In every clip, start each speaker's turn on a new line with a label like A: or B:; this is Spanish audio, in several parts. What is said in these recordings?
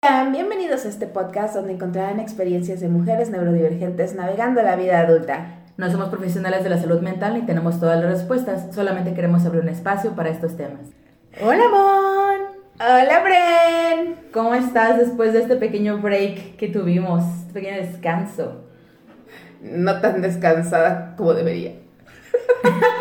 A: Bienvenidos a este podcast donde encontrarán experiencias de mujeres neurodivergentes navegando la vida adulta.
B: No somos profesionales de la salud mental ni tenemos todas las respuestas, solamente queremos abrir un espacio para estos temas.
A: Hola, Mon. Hola, Bren.
B: ¿Cómo estás después de este pequeño break que tuvimos, este pequeño descanso?
A: No tan descansada como debería.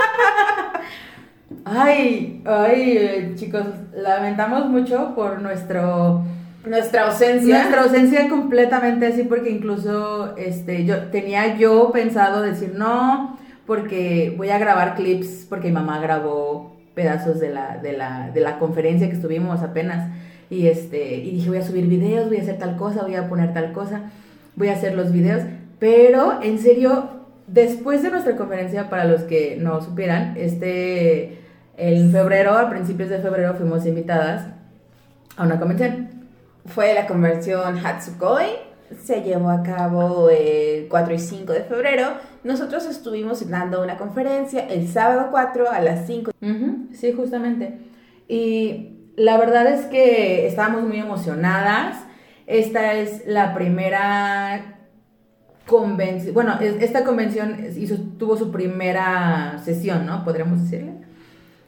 B: Ay, ay, eh, chicos, lamentamos mucho por nuestro
A: Nuestra ausencia.
B: nuestra ausencia completamente así porque incluso este yo tenía yo pensado decir no porque voy a grabar clips porque mi mamá grabó pedazos de la de la de la conferencia que estuvimos apenas y este y dije voy a subir videos, voy a hacer tal cosa, voy a poner tal cosa, voy a hacer los videos, pero en serio después de nuestra conferencia para los que no supieran, este en febrero, a principios de febrero fuimos invitadas a una convención.
A: Fue la conversión Hatsukoi. Se llevó a cabo el 4 y 5 de febrero. Nosotros estuvimos dando una conferencia el sábado 4 a las 5.
B: Ujú, Sí, justamente. Y la verdad es que estábamos muy emocionadas. Esta es la primera convención, bueno, es- esta convención tuvo su primera sesión, ¿no? Podríamos decirle.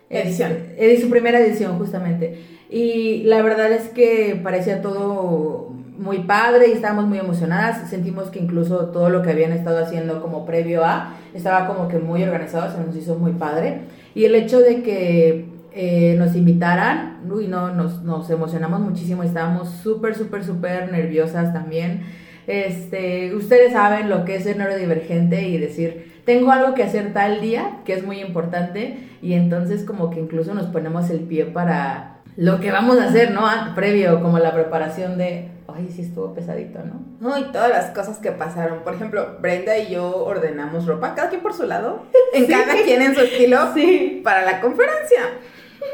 A: Edición.
B: Este, eh, su primera edición, justamente. Y la verdad es que parecía todo muy padre y estábamos muy emocionadas. Sentimos que incluso todo lo que habían estado haciendo como previo a estaba como que muy organizado, se nos hizo muy padre. Y el hecho de que eh, nos invitaran, uy, no, nos, nos emocionamos muchísimo, estábamos súper, súper, súper nerviosas también. Este, ustedes saben lo que es ser neurodivergente y decir, tengo algo que hacer tal día, que es muy importante, y entonces como que incluso nos ponemos el pie para lo que vamos a hacer, ¿no? Ah, Previo, como la preparación de, ay, sí estuvo pesadito, ¿no?
A: No, y todas las cosas que pasaron. Por ejemplo, Brenda y yo ordenamos ropa, cada quien por su lado, en
B: Sí.
A: cada quien en su estilo,
B: Sí.
A: para la conferencia.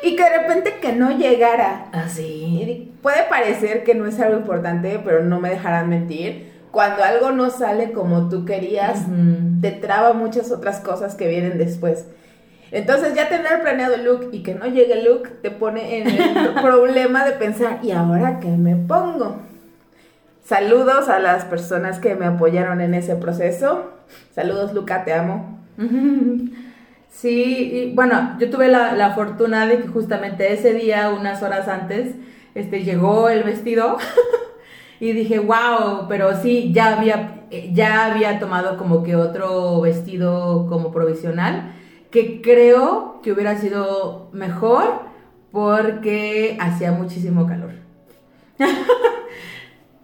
A: Y que de repente que no llegara.
B: Así.
A: Y puede parecer que no es algo importante, pero no me dejarán mentir. Cuando algo no sale como tú querías, te traba muchas otras cosas que vienen después. Entonces ya tener planeado el look y que no llegue el look te pone en el problema de pensar, ¿y ahora qué me pongo? Saludos a las personas que me apoyaron en ese proceso. Saludos Luca, te amo.
B: Sí, y bueno, yo tuve la, la fortuna de que justamente ese día, unas horas antes, este, llegó el vestido y dije, wow, pero sí, ya había, ya había tomado como que otro vestido como provisional, que creo que hubiera sido mejor porque hacía muchísimo calor.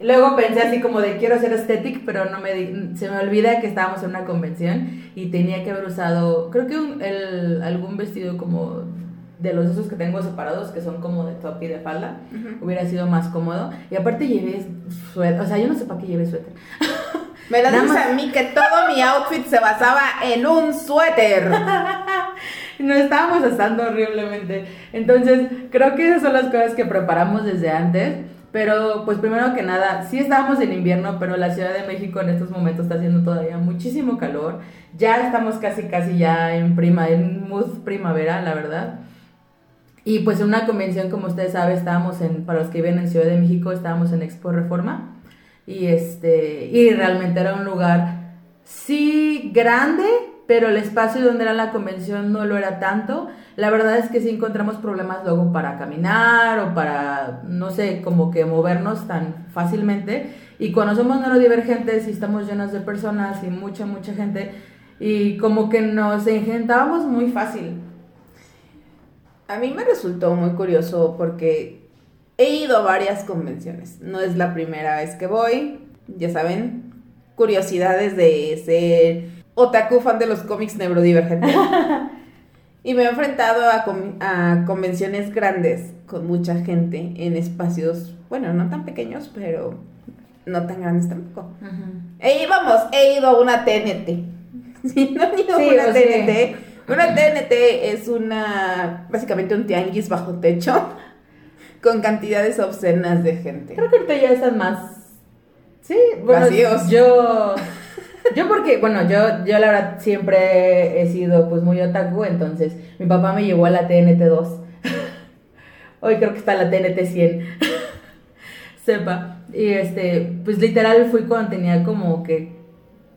B: Luego pensé así como de quiero ser aesthetic, pero no me se me olvida que estábamos en una convención y tenía que haber usado, creo que un- el- algún vestido como de los esos que tengo separados, que son como de top y de falda, hubiera sido más cómodo. Y aparte llevé suéter, o sea, yo no sé para qué llevé suéter.
A: Me lo dices
B: más-
A: a mí que todo mi outfit se basaba en un suéter.
B: Nos estábamos asando horriblemente. Entonces, creo que esas son las cosas que preparamos desde antes. Pero, pues primero que nada, sí estábamos en invierno, pero la Ciudad de México en estos momentos está haciendo todavía muchísimo calor. Ya estamos casi, casi ya en prima, en mood primavera, la verdad. Y pues en una convención, como ustedes saben, estábamos en, para los que viven en Ciudad de México, estábamos en Expo Reforma. Y este, y realmente era un lugar, sí, grande, pero el espacio donde era la convención no lo era tanto. La verdad es que sí encontramos problemas luego para caminar o para, no sé, como que movernos tan fácilmente. Y cuando somos neurodivergentes y estamos llenos de personas y mucha, mucha gente, y como que nos engentábamos muy fácil.
A: A mí me resultó muy curioso porque he ido a varias convenciones. No es la primera vez que voy. Ya saben, curiosidades de ser otaku fan de los cómics neurodivergentes. y me he enfrentado a, convenciones grandes con mucha gente en espacios, bueno, no tan pequeños, pero no tan grandes tampoco. E íbamos, he ido a una TNT. No han ido
B: Sí,
A: a una
B: o sea.
A: Una TNT es una, básicamente un tianguis bajo techo con cantidades obscenas de gente.
B: Creo que ahorita ya están más. Sí, bueno,
A: Vacíos.
B: yo. Yo porque, bueno, yo, yo la verdad siempre he sido pues muy otaku, entonces mi papá me llevó a la TNT 2. Hoy creo que está la TNT 100. sepa. Y este, pues literal fui cuando tenía como que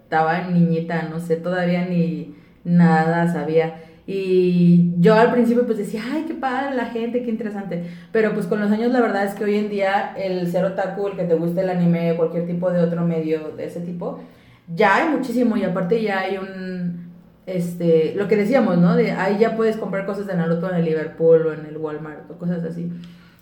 B: estaba niñita, no sé, todavía ni nada sabía. Y yo al principio pues decía, ay, qué padre la gente, qué interesante. Pero pues con los años la verdad es que hoy en día el ser otaku, el que te guste el anime, cualquier tipo de otro medio de ese tipo, ya hay muchísimo y aparte ya hay un, este, lo que decíamos, ¿no? De ahí ya puedes comprar cosas de Naruto en el Liverpool o en el Walmart o cosas así.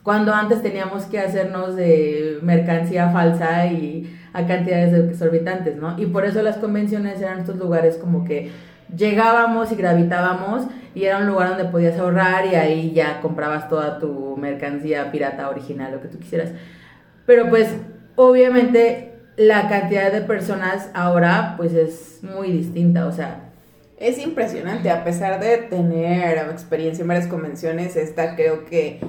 B: Cuando antes teníamos que hacernos de mercancía falsa y a cantidades exorbitantes, ¿no? Y por eso las convenciones eran estos lugares como que llegábamos y gravitábamos y era un lugar donde podías ahorrar y ahí ya comprabas toda tu mercancía pirata original, lo que tú quisieras. Pero pues obviamente la cantidad de personas ahora pues es muy distinta, o sea...
A: Es impresionante, a pesar de tener experiencia en varias convenciones, esta creo que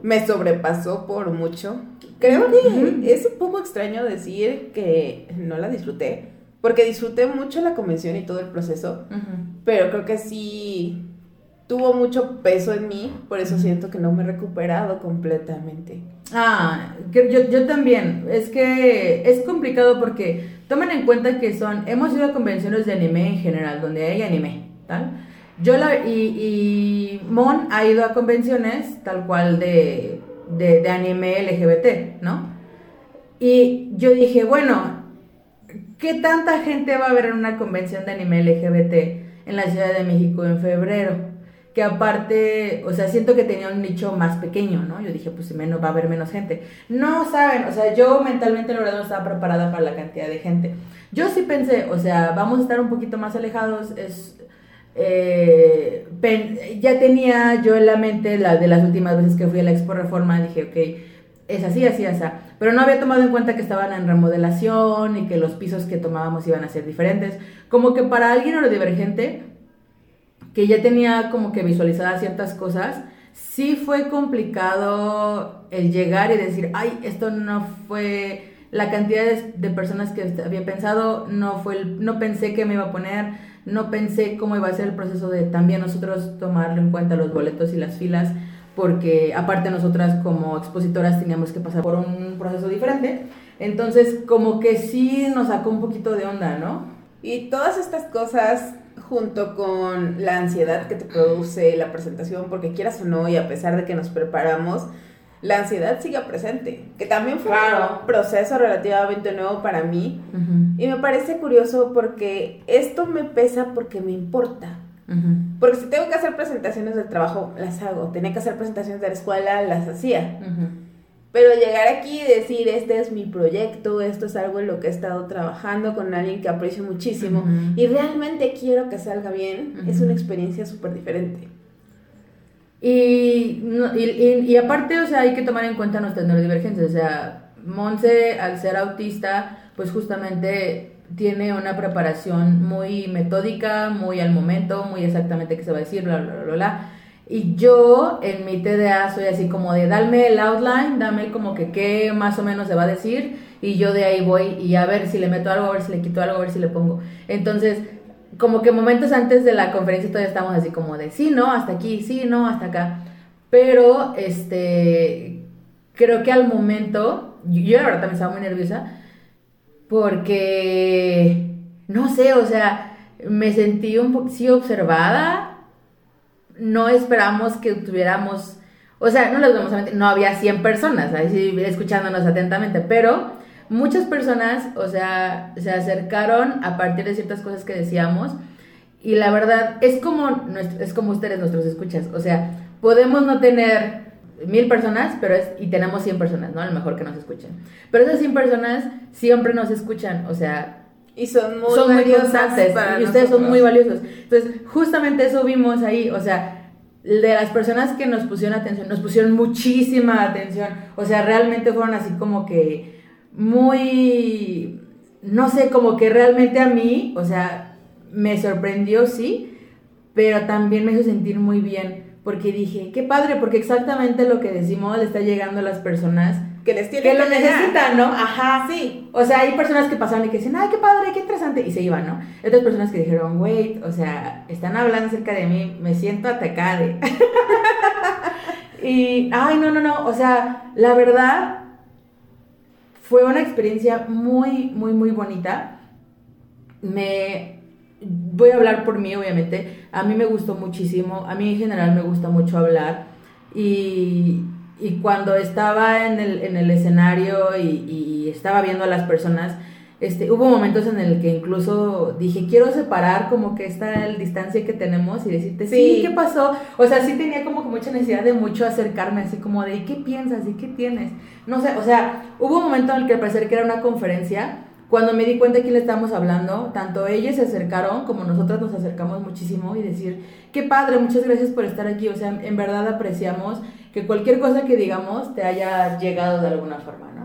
A: me sobrepasó por mucho. Creo que es un poco extraño decir que no la disfruté, porque disfruté mucho la convención y todo el proceso, pero creo que sí tuvo mucho peso en mí, por eso siento que no me he recuperado completamente.
B: Ah, yo, yo también. Es que es complicado porque tomen en cuenta que son, hemos ido a convenciones de anime en general, donde hay anime, ¿tal? Yo la, y, y Mon ha ido a convenciones tal cual de, de, de anime LGBT, ¿no? Y yo dije, bueno, ¿Qué tanta gente va a ver en una convención de anime LGBT en la Ciudad de México en febrero? Que aparte, o sea, siento que tenía un nicho más pequeño, ¿no? Yo dije, pues menos, va a haber menos gente. No saben, o sea, yo mentalmente la verdad no estaba preparada para la cantidad de gente. Yo sí pensé, o sea, vamos a estar un poquito más alejados, es... Eh, ya tenía yo en la mente la de las últimas veces que fui a la Expo Reforma, dije, ok, es así, así, así. Pero no había tomado en cuenta que estaban en remodelación y que los pisos que tomábamos iban a ser diferentes. Como que para alguien neurodivergente, que ya tenía como que visualizadas ciertas cosas, sí fue complicado el llegar y decir, ay, esto no fue la cantidad de, personas que había pensado, no, fue no pensé que me iba a poner, no pensé cómo iba a ser el proceso de también nosotros tomarlo en cuenta los boletos y las filas porque aparte nosotras como expositoras teníamos que pasar por un proceso diferente. Entonces, como que sí nos sacó un poquito de onda, ¿no?
A: Y todas estas cosas junto con la ansiedad que te produce la presentación, porque quieras o no, y a pesar de que nos preparamos, la ansiedad sigue presente, que también fue un proceso relativamente nuevo para mí. Y me parece curioso porque esto me pesa porque me importa. Porque si tengo que hacer presentaciones del trabajo, las hago. Tenía que hacer presentaciones de la escuela, las hacía. Pero llegar aquí y decir, este es mi proyecto, esto es algo en lo que he estado trabajando con alguien que aprecio muchísimo y realmente quiero que salga bien, es una experiencia súper diferente.
B: Y, y, y, aparte, o sea, hay que tomar en cuenta nuestras neurodivergencias. O sea, Monse, al ser autista, pues justamente tiene una preparación muy metódica, muy al momento, muy exactamente qué se va a decir, bla, bla, bla, bla. Y yo en mi TDA soy así como de dame el outline, dame como que qué más o menos se va a decir y yo de ahí voy y a ver si le meto algo, a ver si le quito algo, a ver si le pongo. Entonces, como que momentos antes de la conferencia todavía estamos así como de sí, no, hasta aquí, sí, no, hasta acá. Pero, este, creo que al momento, yo la verdad también estaba muy nerviosa, porque, no sé, o sea, me sentí un poco, sí, observada, no esperamos que tuviéramos, o sea, no les vamos a mentir, no había 100 personas ahí escuchándonos atentamente, pero muchas personas, o sea, se acercaron a partir de ciertas cosas que decíamos. Y la verdad es como, es como ustedes, nuestros escuchas, o sea, podemos no tener mil personas, pero es, y tenemos 100 personas, ¿no? A lo mejor que nos escuchan. Pero esas 100 personas siempre nos escuchan, o sea...
A: Y son muy, son
B: y ustedes son muy valiosos. Entonces, justamente eso vimos ahí, o sea, de las personas que nos pusieron atención, nos pusieron muchísima atención, o sea, realmente fueron así como que muy, no sé, como que realmente a mí, o sea, me sorprendió, sí, pero también me hizo sentir muy bien porque dije, qué padre, porque exactamente lo que decimos le está llegando a las personas
A: que les tienen
B: que lo necesitan, ¿no? Ajá, sí. O sea, hay personas que pasaron y que dicen, ay, qué padre, qué interesante, y se iban, ¿no? otras personas que dijeron, wait, o sea, están hablando acerca de mí, me siento atacada. y, ay, no, no, no, o sea, la verdad, fue una experiencia muy, muy, muy bonita. Me voy a hablar por mí, obviamente. A mí me gustó muchísimo. A mí en general me gusta mucho hablar. Y, y cuando estaba en el, en el escenario y, y, estaba viendo a las personas, este, hubo momentos en el que incluso dije, quiero separar como que esta el distancia que tenemos y decirte, sí. ¿qué pasó? O sea, sí tenía como que mucha necesidad de mucho acercarme, así como de, ¿qué piensas? ¿Y qué tienes? No sé, o sea, hubo un momento en el que parecer que era una conferencia, cuando me di cuenta de quién le estábamos hablando, tanto ellos se acercaron como nosotras nos acercamos muchísimo y decir, qué padre, muchas gracias por estar aquí, o sea, en verdad apreciamos que cualquier cosa que digamos te haya llegado de alguna forma, ¿no?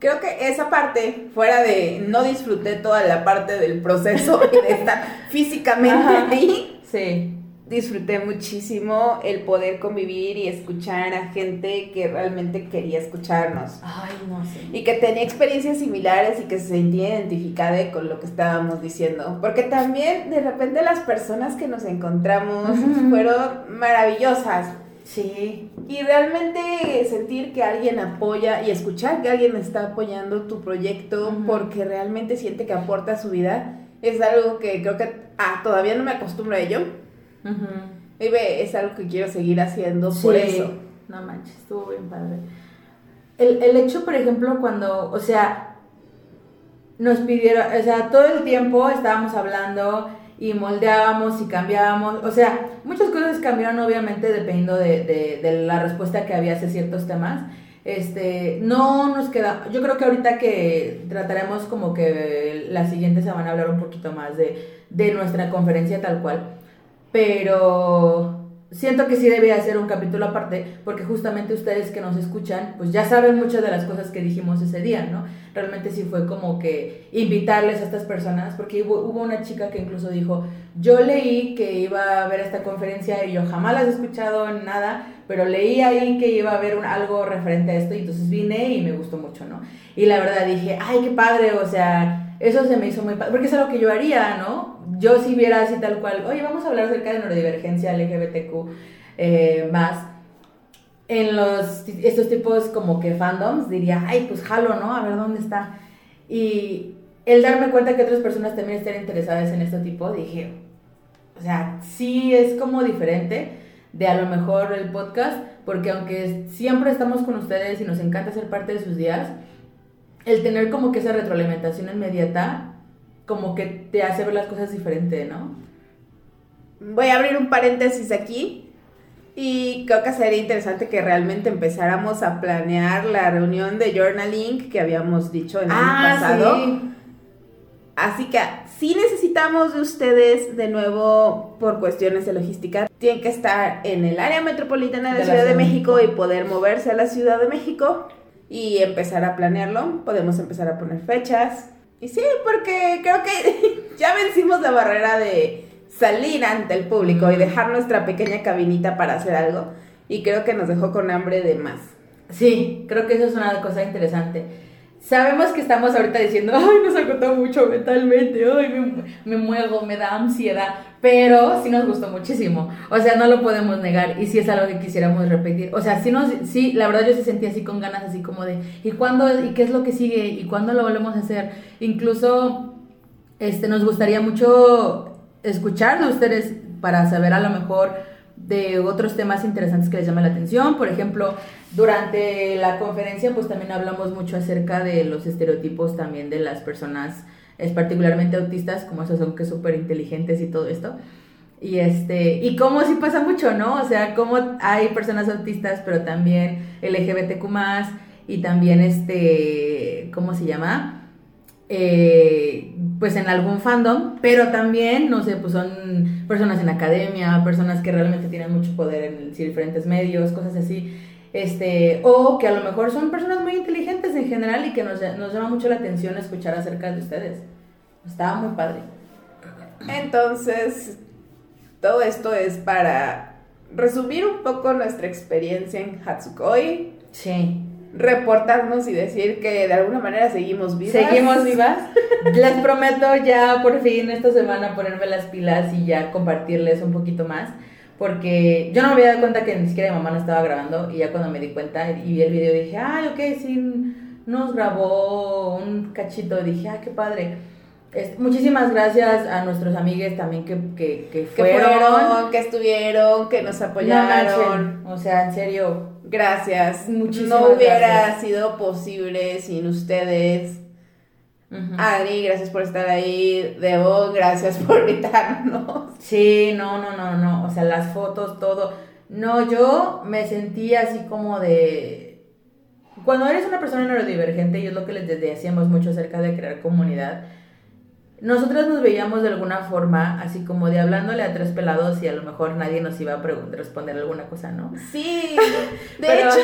A: Creo que esa parte, fuera de no disfruté toda la parte del proceso y de estar físicamente ahí,
B: sí.
A: Disfruté muchísimo el poder convivir y escuchar a gente que realmente quería escucharnos.
B: Ay, no sé.
A: Y que tenía experiencias similares y que se sentía identificada con lo que estábamos diciendo. Porque también de repente las personas que nos encontramos fueron maravillosas
B: Sí.
A: Y realmente sentir que alguien apoya y escuchar que alguien está apoyando tu proyecto porque realmente siente que aporta a su vida es algo que creo que ah, todavía no me acostumbro a ello. Y ve, es algo que quiero seguir haciendo por eso.
B: No manches, estuvo bien padre. El, el hecho, por ejemplo, cuando, o sea, nos pidieron, o sea, todo el tiempo estábamos hablando y moldeábamos y cambiábamos. O sea, muchas cosas cambiaron obviamente dependiendo de, de, la respuesta que había hacia ciertos temas. Este, no nos queda, yo creo que ahorita que trataremos como que la siguiente semana hablar un poquito más de, de nuestra conferencia tal cual, pero siento que sí debía ser un capítulo aparte, porque justamente ustedes que nos escuchan, pues ya saben muchas de las cosas que dijimos ese día, ¿no? Realmente sí fue como que invitarles a estas personas, porque hubo, una chica que incluso dijo, yo leí que iba a ver esta conferencia y yo jamás las he escuchado en nada, pero leí ahí que iba a haber algo referente a esto y entonces vine y me gustó mucho, ¿no? Y la verdad dije, ay, qué padre, o sea, eso se me hizo muy padre, porque es algo que yo haría, ¿no? Yo si viera así tal cual, oye, vamos a hablar acerca de neurodivergencia LGBTQ eh, más, en los, estos tipos como que fandoms, diría, ay, pues jalo, ¿no? A ver dónde está. Y el darme cuenta que otras personas también estén interesadas en este tipo, dije, o sea, sí es como diferente de a lo mejor el podcast, porque aunque siempre estamos con ustedes y nos encanta ser parte de sus días, el tener como que esa retroalimentación inmediata como que te hace ver las cosas diferente, ¿no?
A: Voy a abrir un paréntesis aquí y creo que sería interesante que realmente empezáramos a planear la reunión de journaling que habíamos dicho en el año ah, pasado. Sí. Así que si necesitamos de ustedes de nuevo por cuestiones de logística. Tienen que estar en el área metropolitana de, la Ciudad de México y poder moverse a la Ciudad de México y empezar a planearlo. Podemos empezar a poner fechas, y sí, porque creo que ya vencimos la barrera de salir ante el público y dejar nuestra pequeña cabinita para hacer algo. Y creo que nos dejó con hambre de más.
B: Sí, creo que eso es una cosa interesante. Sabemos que estamos ahorita diciendo, ay, nos agotó mucho mentalmente, ay, me, me muevo, me da ansiedad, pero sí nos gustó muchísimo. O sea, no lo podemos negar y sí es algo que quisiéramos repetir. O sea, sí, nos, sí la verdad yo se sentía así con ganas, así como de, ¿y cuándo? ¿Y qué es lo que sigue? ¿Y cuándo lo volvemos a hacer? Incluso, este, nos gustaría mucho escuchar de ustedes para saber a lo mejor de otros temas interesantes que les llamen la atención. Por ejemplo, durante la conferencia, pues también hablamos mucho acerca de los estereotipos también de las personas es particularmente autistas, como esos son que súper inteligentes y todo esto. Y este, y cómo sí pasa mucho, ¿no? O sea, cómo hay personas autistas, pero también LGBTQ y también este, ¿cómo se llama? Eh, pues en algún fandom, pero también, no sé, pues son personas en academia, personas que realmente tienen mucho poder en diferentes medios, cosas así. Este, o que a lo mejor son personas muy inteligentes en general y que nos, nos llama mucho la atención escuchar acerca de ustedes. Estaba muy padre.
A: Entonces, todo esto es para resumir un poco nuestra experiencia en Hatsukoi.
B: Sí.
A: Reportarnos y decir que de alguna manera seguimos vivas.
B: Seguimos vivas. Les prometo ya por fin esta semana ponerme las pilas y ya compartirles un poquito más porque yo no me había dado cuenta que ni siquiera mi mamá no estaba grabando y ya cuando me di cuenta y vi el video dije, ay, ok, sí, nos grabó un cachito. Dije, ah, qué padre. Es- muchísimas gracias a nuestros amigues también que, que, que
A: Que
B: fueron.
A: fueron, que estuvieron, que nos
B: No
A: apoyaron.
B: manchen, o sea, en serio,
A: Gracias.
B: Muchísimas
A: no hubiera
B: gracias.
A: sido posible sin ustedes. Adri, gracias por estar ahí. Debo, gracias por gritarnos.
B: Sí, no, no, no, no, o sea, las fotos, todo. No, yo me sentí así como de... Cuando eres una persona neurodivergente, y es lo que les decíamos mucho acerca de crear comunidad, nosotros nos veíamos de alguna forma, así como de hablándole a tres pelados y a lo mejor nadie nos iba a responder alguna cosa, ¿no?
A: Sí. De
B: Pero-
A: hecho,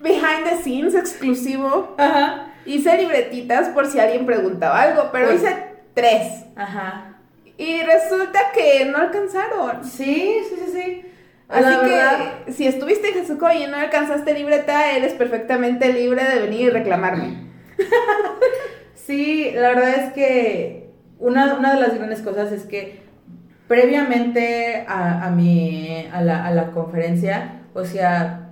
A: behind the scenes exclusivo.
B: Ajá.
A: Hice libretitas por si alguien preguntaba algo, pero hice tres.
B: Ajá.
A: Y resulta que no alcanzaron.
B: Sí, sí, sí, sí.
A: Así
B: La
A: que
B: verdad-
A: si estuviste en Jesuco y no alcanzaste libreta, eres perfectamente libre de venir y reclamarme.
B: Sí, la verdad es que una, una de las grandes cosas es que previamente a, a, mi, a, la, a la conferencia, o sea,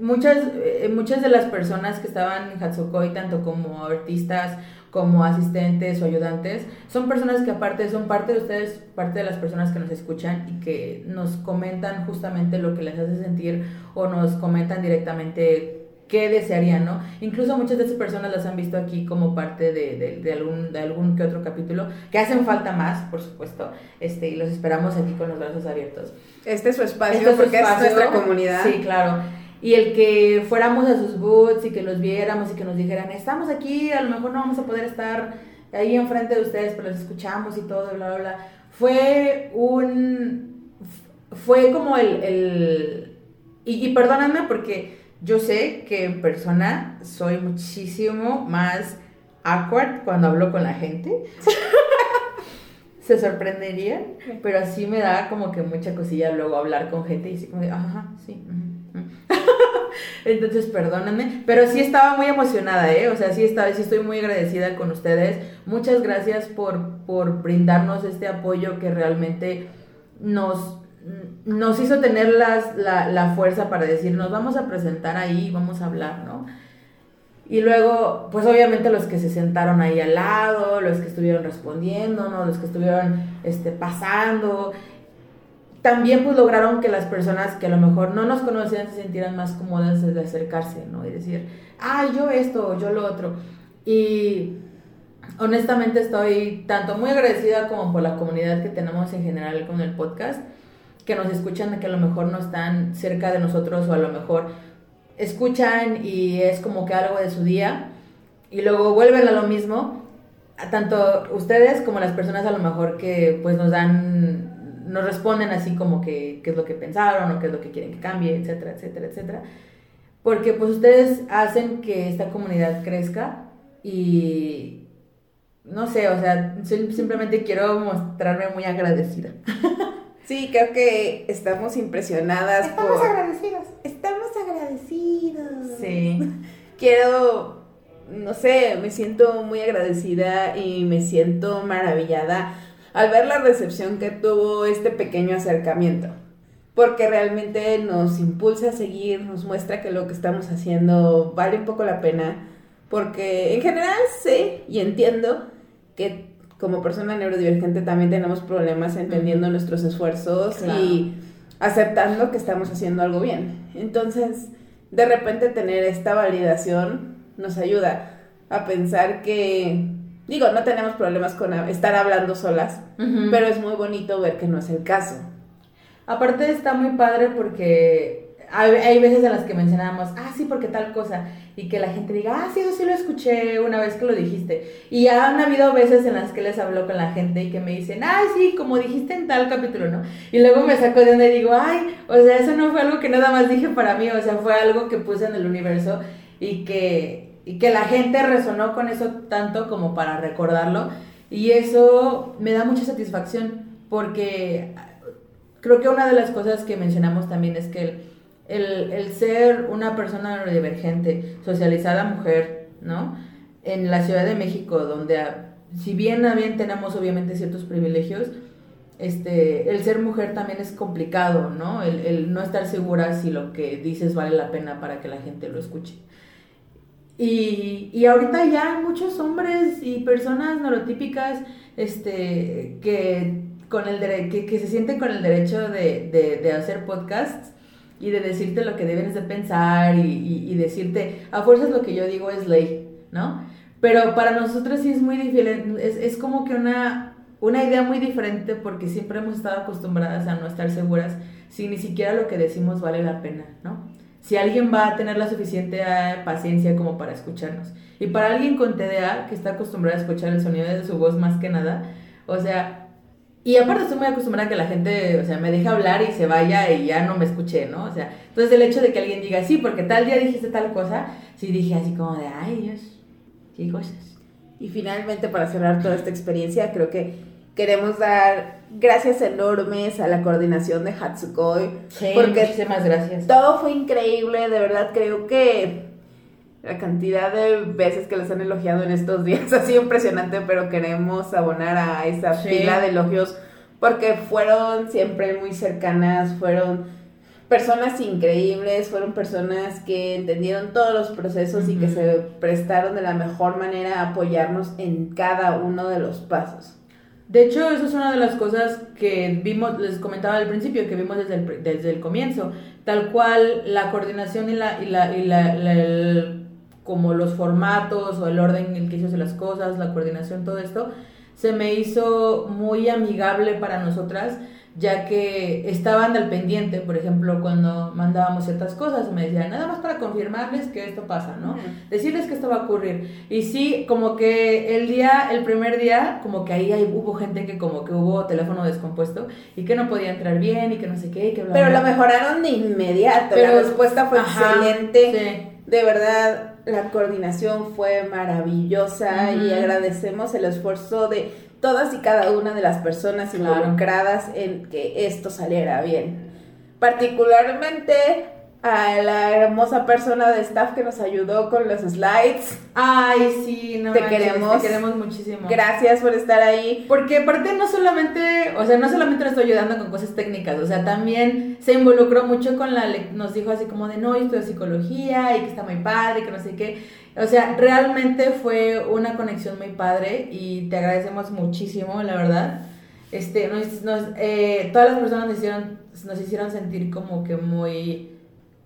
B: muchas, eh, muchas de las personas que estaban en Hatsukoi, tanto como artistas, como asistentes o ayudantes, son personas que aparte son parte de ustedes, parte de las personas que nos escuchan y que nos comentan justamente lo que les hace sentir o nos comentan directamente qué desearían, ¿no? Incluso muchas de esas personas las han visto aquí como parte de, de- de algún, de algún que otro capítulo, que hacen falta más, por supuesto, este, y los esperamos aquí con los brazos abiertos.
A: Este es su espacio
B: Este es su
A: porque
B: espacio.
A: es nuestra comunidad.
B: Sí, claro. Y el que fuéramos a sus booths y que los viéramos y que nos dijeran, estamos aquí, a lo mejor no vamos a poder estar ahí enfrente de ustedes, pero los escuchamos y todo, bla, bla, bla. Fue un... Fue como el... el y, y perdóname porque yo sé que en persona soy muchísimo más awkward cuando hablo con la gente. Se sorprenderían, pero así me da como que mucha cosilla luego hablar con gente y así como de, ajá, sí. ujú, ujú". Entonces, perdónenme, pero sí estaba muy emocionada, ¿eh? O sea, sí, estaba, sí estoy muy agradecida con ustedes. Muchas gracias por, por brindarnos este apoyo que realmente nos, nos hizo tener las, la, la fuerza para decir, nos vamos a presentar ahí, vamos a hablar, ¿no? Y luego, pues obviamente los que se sentaron ahí al lado, los que estuvieron respondiendo, ¿no? Los que estuvieron este, pasando. También pues lograron que las personas que a lo mejor no nos conocían se sintieran más cómodas de acercarse, ¿no? Y decir, ah, yo esto, yo lo otro. Y honestamente estoy tanto muy agradecida como por la comunidad que tenemos en general con el podcast, que nos escuchan, que a lo mejor no están cerca de nosotros o a lo mejor escuchan y es como que algo de su día y luego vuelven a lo mismo, tanto ustedes como las personas a lo mejor que pues nos dan, nos responden así como que qué es lo que pensaron o qué es lo que quieren que cambie, etcétera, etcétera, etcétera. Porque pues ustedes hacen que esta comunidad crezca y no sé, o sea, sim- simplemente quiero mostrarme muy agradecida.
A: Sí, creo que estamos impresionadas
B: Estamos
A: por...
B: agradecidas.
A: Estamos agradecidos.
B: Sí.
A: Quiero, no sé, me siento muy agradecida y me siento maravillada al ver la recepción que tuvo este pequeño acercamiento. Porque realmente nos impulsa a seguir, nos muestra que lo que estamos haciendo vale un poco la pena. Porque en general sé y entiendo que como persona neurodivergente también tenemos problemas entendiendo nuestros esfuerzos
B: Claro.
A: y aceptando que estamos haciendo algo bien. Entonces, de repente tener esta validación nos ayuda a pensar que, digo, no tenemos problemas con estar hablando solas, pero es muy bonito ver que no es el caso.
B: Aparte está muy padre porque hay, hay veces en las que mencionamos, ah, sí, porque tal cosa, y que la gente diga, ah, sí, eso sí lo escuché una vez que lo dijiste. Y han habido veces en las que les hablo con la gente y que me dicen, ay, sí, como dijiste en tal capítulo, ¿no? Y luego me saco de donde digo, ay, o sea, eso no fue algo que nada más dije para mí, o sea, fue algo que puse en el universo y que, y que la gente resonó con eso tanto como para recordarlo. Y eso me da mucha satisfacción porque creo que una de las cosas que mencionamos también es que el, el, el ser una persona neurodivergente, socializada mujer, ¿no? En la Ciudad de México, donde ah, si bien, a bien tenemos obviamente ciertos privilegios, este, el ser mujer también es complicado, ¿no? El, el no estar segura si lo que dices vale la pena para que la gente lo escuche. Y, y ahorita ya muchos hombres y personas neurotípicas este, que, con el que, que se sienten con el derecho de, de, de hacer podcasts y de decirte lo que debes de pensar y, y, decirte, a fuerzas lo que yo digo es ley, ¿no? Pero para nosotros sí es muy diferente, es, es como que una, una idea muy diferente porque siempre hemos estado acostumbradas a no estar seguras si ni siquiera lo que decimos vale la pena, ¿no? Si alguien va a tener la suficiente eh, paciencia como para escucharnos. Y para alguien con TDA, que está acostumbrado a escuchar el sonido de su voz más que nada, o sea, y aparte estoy muy acostumbrada a que la gente, o sea, me deja hablar y se vaya y ya no me escuche, ¿no? O sea, entonces el hecho de que alguien diga, sí, porque tal día dijiste tal cosa, sí dije así como de, ay Dios, qué cosas.
A: Y finalmente, para cerrar toda esta experiencia, creo que queremos dar gracias enormes a la coordinación de Hatsukoi.
B: Sí, porque muchísimas gracias.
A: Todo fue increíble, de verdad creo que la cantidad de veces que les han elogiado en estos días ha sido impresionante, pero queremos abonar a esa fila de elogios porque fueron siempre muy cercanas, fueron personas increíbles, fueron personas que entendieron todos los procesos y que se prestaron de la mejor manera a apoyarnos en cada uno de los pasos.
B: De hecho, eso es una de las cosas que vimos, les comentaba al principio, que vimos desde el, desde el comienzo. Tal cual la coordinación y la, y la, y la, como los formatos o el orden en el que hizo las cosas, la coordinación, todo esto, se me hizo muy amigable para nosotras ya que estaban al pendiente, por ejemplo, cuando mandábamos ciertas cosas, me decían, nada más para confirmarles que esto pasa, ¿no? Decirles que esto va a ocurrir. Y sí, como que el día, el primer día, como que ahí hubo gente que como que hubo teléfono descompuesto y que no podía entrar bien y que no sé qué, y que
A: Pero lo mejoraron de inmediato, la respuesta fue excelente. De verdad, la coordinación fue maravillosa y agradecemos el esfuerzo de todas y cada una de las personas involucradas en que esto saliera bien. Particularmente a la hermosa persona de staff que nos ayudó con los slides.
B: Ay, sí, no
A: te queremos.
B: Te queremos muchísimo.
A: Gracias por estar ahí.
B: Porque aparte no solamente, o sea, no solamente nos estoy ayudando con cosas técnicas, o sea, también se involucró mucho con la, nos dijo así como de, no, yo estudio psicología y que está muy padre, que no sé qué. O sea, realmente fue una conexión muy padre y te agradecemos muchísimo, la verdad. Este, nos, eh, todas las personas nos hicieron, nos hicieron sentir como que muy,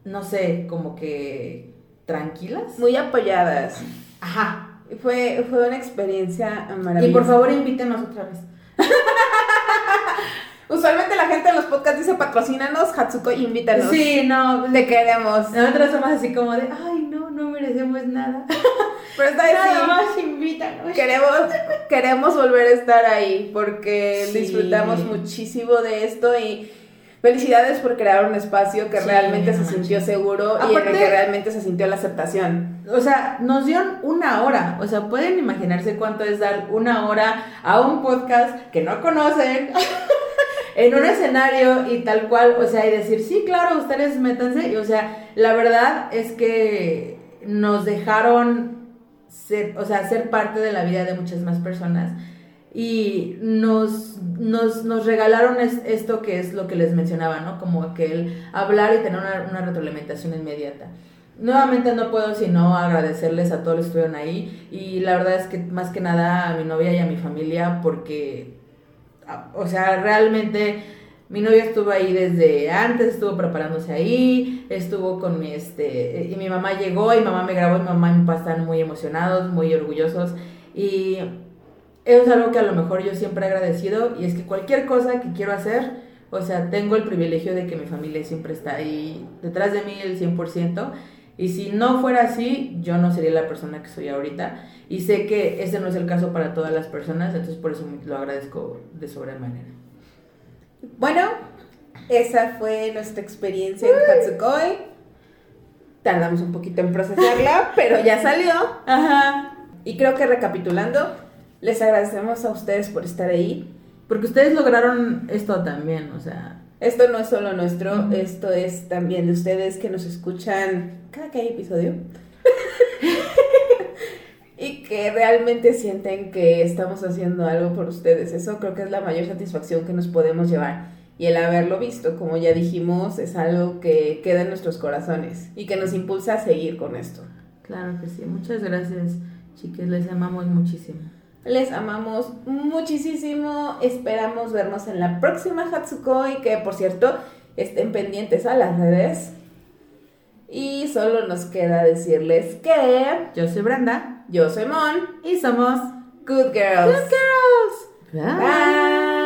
B: no sé, como que tranquilas.
A: Muy apoyadas.
B: Ajá.
A: Fue, fue una experiencia maravillosa.
B: Y por favor invítenos otra vez.
A: Usualmente la gente en los podcasts dice patrocínanos, Hatsuko, invítanos.
B: Sí, no.
A: Le queremos.
B: Nosotros somos así como de, ay, no, no merecemos nada.
A: Pero está.
B: Nada más invítanos.
A: Queremos, queremos volver a estar ahí porque disfrutamos muchísimo de esto y felicidades por crear un espacio que realmente se sintió seguro y en el que realmente se sintió la aceptación.
B: O sea, nos dieron una hora. O sea, pueden imaginarse cuánto es dar una hora a un podcast que no conocen. en un escenario y tal cual, o sea, y decir, sí, claro, ustedes métanse, y, o sea, la verdad es que nos dejaron ser, o sea, ser parte de la vida de muchas más personas y nos, nos, nos regalaron esto que es lo que les mencionaba, ¿no? Como aquel hablar y tener una, una retroalimentación inmediata. Nuevamente no puedo sino agradecerles a todos los que estuvieron ahí y la verdad es que más que nada a mi novia y a mi familia porque o sea, realmente mi novia estuvo ahí desde antes, estuvo preparándose ahí, estuvo con mi, este, y mi mamá llegó y mamá me grabó y mamá y mi papá están muy emocionados, muy orgullosos y eso es algo que a lo mejor yo siempre he agradecido y es que cualquier cosa que quiero hacer, o sea, tengo el privilegio de que mi familia siempre está ahí detrás de mí el 100% y si no fuera así, yo no sería la persona que soy ahorita. Y sé que ese no es el caso para todas las personas, entonces por eso lo agradezco de sobremanera.
A: Bueno, esa fue nuestra experiencia en Hatsukoi. Tardamos un poquito en procesarla, pero ya salió.
B: Ajá.
A: Y creo que recapitulando, les agradecemos a ustedes por estar ahí.
B: Porque ustedes lograron esto también, o sea,
A: esto no es solo nuestro, esto es también de ustedes que nos escuchan cada que hay episodio. y que realmente sienten que estamos haciendo algo por ustedes. Eso creo que es la mayor satisfacción que nos podemos llevar. Y el haberlo visto, como ya dijimos, es algo que queda en nuestros corazones y que nos impulsa a seguir con esto.
B: Claro que sí. Muchas gracias, chiques. Les amamos muchísimo.
A: Les amamos muchísimo. Esperamos vernos en la próxima Hatsukoi. Que por cierto, estén pendientes a las redes. Y solo nos queda decirles que
B: Yo soy Brenda
A: yo soy Mon.
B: y somos
A: Good Girls.
B: Good Girls.
A: Bye.